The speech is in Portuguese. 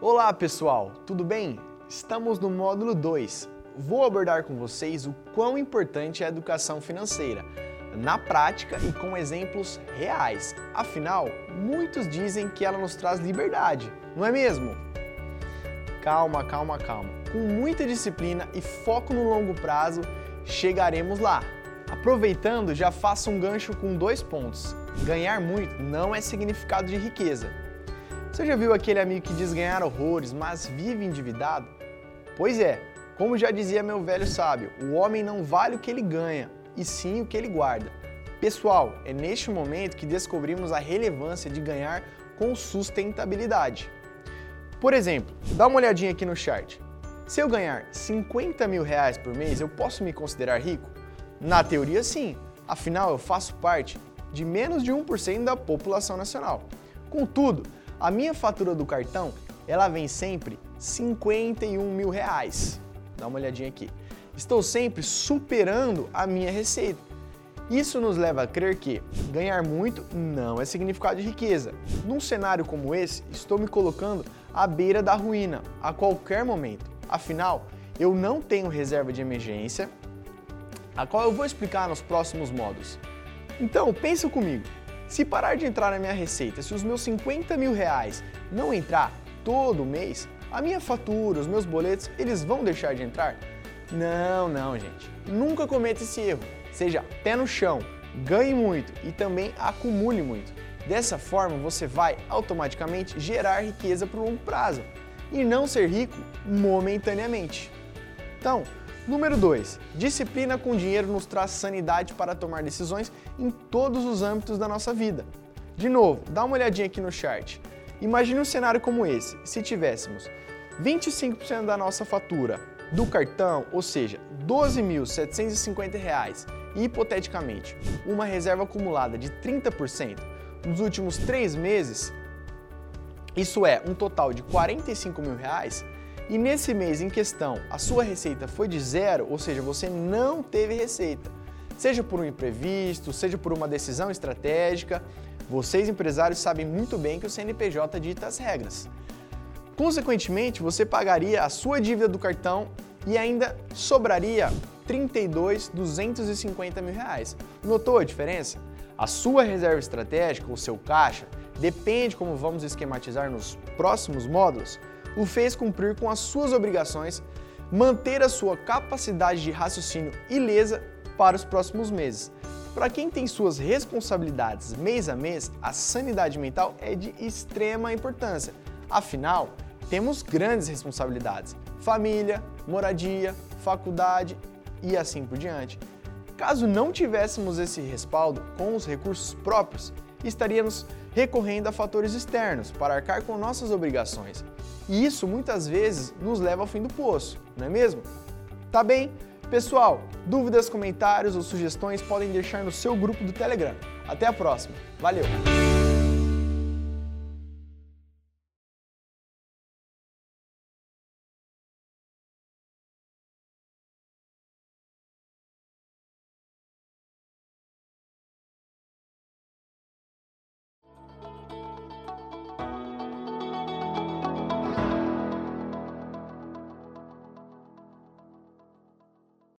Olá pessoal, tudo bem? Estamos no módulo 2. Vou abordar com vocês o quão importante é a educação financeira, na prática e com exemplos reais. Afinal, muitos dizem que ela nos traz liberdade, não é mesmo? Calma, calma, calma. Com muita disciplina e foco no longo prazo, chegaremos lá. Aproveitando, já faço um gancho com dois pontos. Ganhar muito não é significado de riqueza. Você já viu aquele amigo que diz ganhar horrores, mas vive endividado? Pois é, como já dizia meu velho sábio, o homem não vale o que ele ganha, e sim o que ele guarda. Pessoal, é neste momento que descobrimos a relevância de ganhar com sustentabilidade. Por exemplo, dá uma olhadinha aqui no chart. Se eu ganhar 50 mil reais por mês, eu posso me considerar rico? Na teoria, sim. Afinal, eu faço parte de menos de 1% da população nacional. Contudo, a minha fatura do cartão, ela vem sempre 51 mil reais. Dá uma olhadinha aqui. Estou sempre superando a minha receita. Isso nos leva a crer que ganhar muito não é significado de riqueza. Num cenário como esse, estou me colocando à beira da ruína a qualquer momento. Afinal, eu não tenho reserva de emergência, a qual eu vou explicar nos próximos modos. Então, pensa comigo. Se parar de entrar na minha receita, se os meus 50 mil reais não entrar todo mês, a minha fatura, os meus boletos, eles vão deixar de entrar? Não, não, gente. Nunca cometa esse erro. Seja pé no chão, ganhe muito e também acumule muito. Dessa forma, você vai automaticamente gerar riqueza o longo prazo e não ser rico momentaneamente. Então, Número 2. Disciplina com dinheiro nos traz sanidade para tomar decisões em todos os âmbitos da nossa vida. De novo, dá uma olhadinha aqui no chart. Imagine um cenário como esse. Se tivéssemos 25% da nossa fatura do cartão, ou seja, R$ 12.750, e hipoteticamente uma reserva acumulada de 30% nos últimos três meses, isso é um total de 45 mil reais, e nesse mês em questão a sua receita foi de zero, ou seja, você não teve receita, seja por um imprevisto, seja por uma decisão estratégica, vocês empresários sabem muito bem que o CNPJ dita as regras. Consequentemente, você pagaria a sua dívida do cartão e ainda sobraria 32.250 mil reais. Notou a diferença? A sua reserva estratégica, o seu caixa, depende como vamos esquematizar nos próximos módulos, o fez cumprir com as suas obrigações, manter a sua capacidade de raciocínio ilesa para os próximos meses. Para quem tem suas responsabilidades mês a mês, a sanidade mental é de extrema importância. Afinal, temos grandes responsabilidades: família, moradia, faculdade e assim por diante. Caso não tivéssemos esse respaldo com os recursos próprios, estaríamos recorrendo a fatores externos para arcar com nossas obrigações. E isso muitas vezes nos leva ao fim do poço, não é mesmo? Tá bem? Pessoal, dúvidas, comentários ou sugestões podem deixar no seu grupo do Telegram. Até a próxima. Valeu!